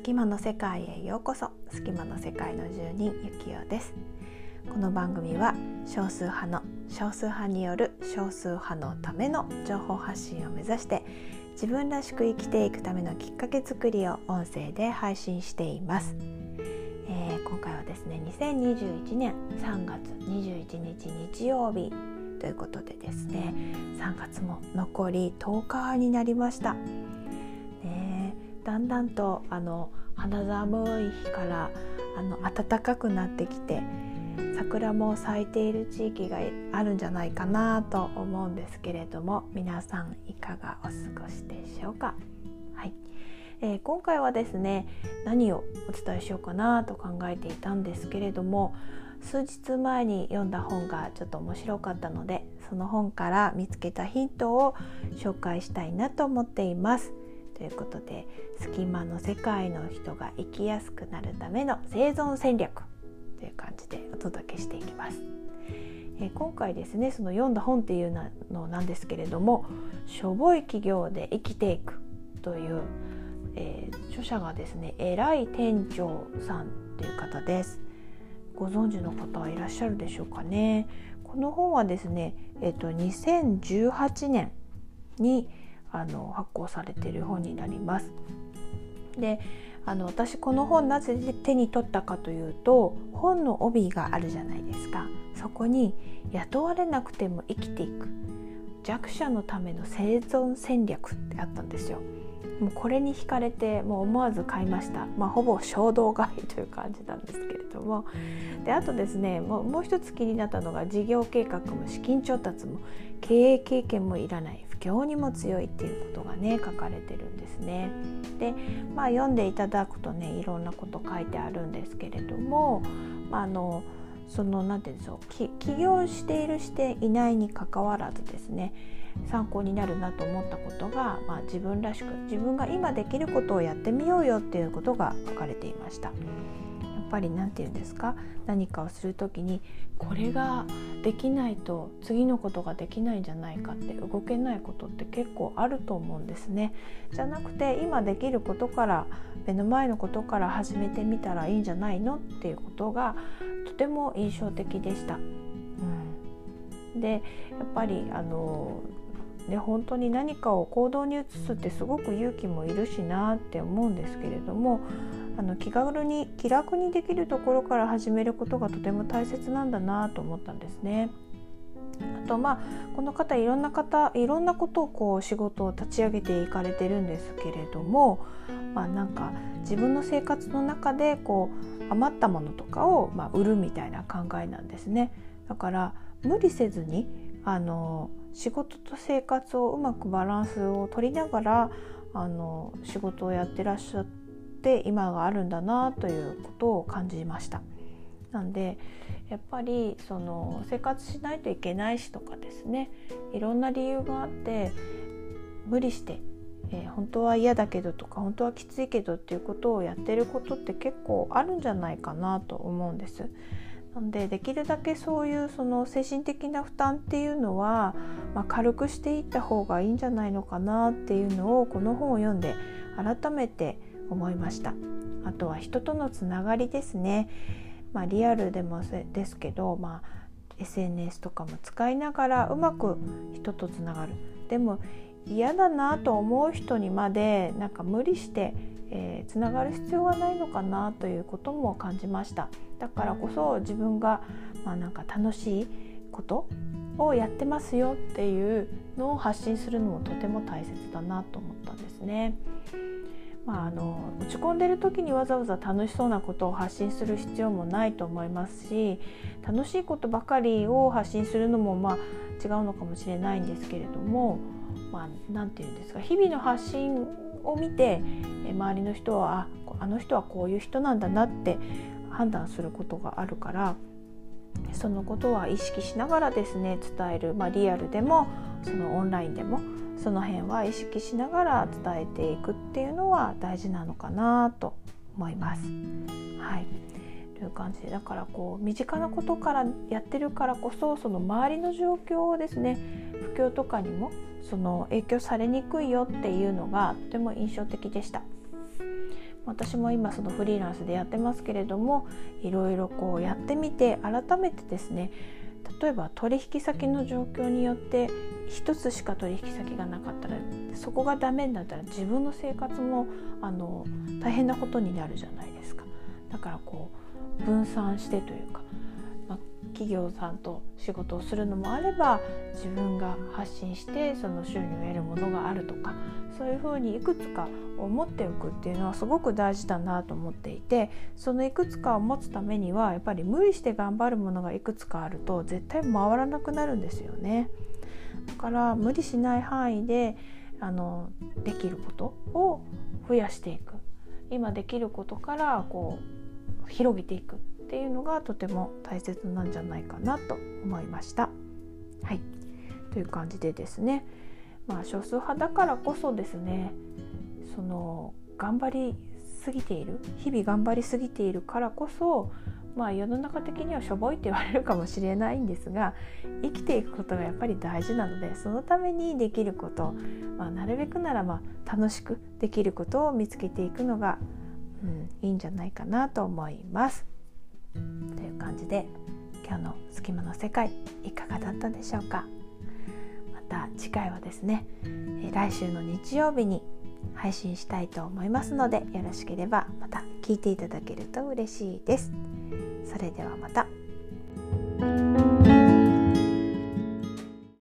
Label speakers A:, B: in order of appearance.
A: 隙間の世界へようこそ。隙間の世界の住人ゆきおです。この番組は少数派の少数派による少数派のための情報発信を目指して自分らしく生きていくためのきっかけ作りを音声で配信しています、えー、今回はですね2021年3月21日日曜日ということでですね3月も残り10日になりました。だんだんとあの肌寒い日からあの暖かくなってきて桜も咲いている地域があるんじゃないかなと思うんですけれども皆さんいかがお過ごしでしょうか？はいえー、今回はですね何をお伝えしようかなと考えていたんですけれども数日前に読んだ本がちょっと面白かったのでその本から見つけたヒントを紹介したいなと思っています。ということで隙間の世界の人が生きやすくなるための生存戦略という感じでお届けしていきます。えー、今回ですねその読んだ本っていうのなんですけれども「しょぼい企業で生きていく」という、えー、著者がですね偉い店長さんという方です。ご存知の方はいらっしゃるでしょうかね。この本はですね、えっ、ー、と2018年にあの発行されている本になります。であの私この本なぜ手に取ったかというと本の帯があるじゃないですか。そこに雇われなくても生きていく。弱者のための生存戦略ってあったんですよ。もうこれに惹かれてもう思わず買いました、まあ、ほぼ衝動買いという感じなんですけれども。であとですねもうもう一つ気になったのが事業計画も資金調達も経営経験もいらない。況にも強いっていうことがね書かれてるんですね。でまあ読んでいただくとねいろんなこと書いてあるんですけれども、まあ、あのその何て言うんでしょう起業しているしていないにかかわらずですね参考になるなと思ったことが、まあ、自分らしく自分が今できることをやってみようよっていうことが書かれていました。ぱり何て言うんですか？何かをする時にこれができないと次のことができないんじゃないかって動けないことって結構あると思うんですね。じゃなくて今できることから目の前のことから始めてみたらいいんじゃないのっていうことがとても印象的でした。でやっぱりあのね、本当に何かを行動に移すってすごく勇気もいるしなって思うんですけれどもあの気軽に気楽にできるところから始めることがとても大切なんだなと思ったんですね。あとまあこの方いろんな方いろんなことをこう仕事を立ち上げていかれてるんですけれども、まあ、なんか自分の生活の中でこう余ったものとかをま売るみたいな考えなんですね。だから無理せずにあの仕事と生活をうまくバランスを取りながらあの仕事をやってらっしゃって今があるんだなということを感じました。なんでやっぱりその生活しないといけないしとかですねいろんな理由があって無理して、えー、本当は嫌だけどとか本当はきついけどっていうことをやってることって結構あるんじゃないかなと思うんです。なのでできるだけそういうその精神的な負担っていうのは、まあ、軽くしていった方がいいんじゃないのかなっていうのをこの本を読んで改めて思いました。あとは人とのつながりですね。まあ、リアルでもですけど、まあ、SNS とかも使いながらうまく人とつながる。でも嫌だなと思う人にまでなんか無理してえー、つながる必要はないのかなということも感じましただからこそ自分が、まあ、なんか楽しいことをやってますよっていうのを発信するのもとても大切だなと思ったんですね。まあ、あの落ち込んでる時にわざわざ楽しそうなことを発信する必要もないと思いますし楽しいことばかりを発信するのもまあ違うのかもしれないんですけれどもまあ、て言うんですか日々の発信を見て周りの人はああの人はこういう人なんだなって判断することがあるからそのことは意識しながらですね伝える、まあ、リアルでもそのオンラインでもその辺は意識しながら伝えていくっていうのは大事なのかなと思います。はいという感じでだからこう身近なことからやってるからこそその周りの状況をですね不況とかにもその影響されにくいよっていうのがとても印象的でした。私も今そのフリーランスでやってますけれどもいろいろこうやってみて改めてですね例えば取引先の状況によって1つしか取引先がなかったらそこがダメになったら自分の生活もあの大変なことになるじゃないですか。だからこう分散してというか企業さんと仕事をするのもあれば自分が発信してその収入を得るものがあるとかそういうふうにいくつかを持っておくっていうのはすごく大事だなと思っていてそのいくつかを持つためにはやっぱり無理して頑張るものがいくつかあると絶対回らなくなるんですよね。だから無理しない範囲であのできることを増やしていく今できることからこう広げていくっていうのがとても大切なんじゃないかなと思いました。はいという感じでですねまあ少数派だからこそですねその頑張りすぎている日々頑張りすぎているからこそまあ世の中的にはしょぼいって言われるかもしれないんですが生きていくことがやっぱり大事なのでそのためにできること、まあ、なるべくならまあ楽しくできることを見つけていくのが、うん、いいんじゃないかなと思います。感じで今日の「隙間の世界」いかがだったでしょうか？また次回はですね来週の日曜日に配信したいと思いますのでよろしければまた聞いていただけると嬉しいです。それではまた。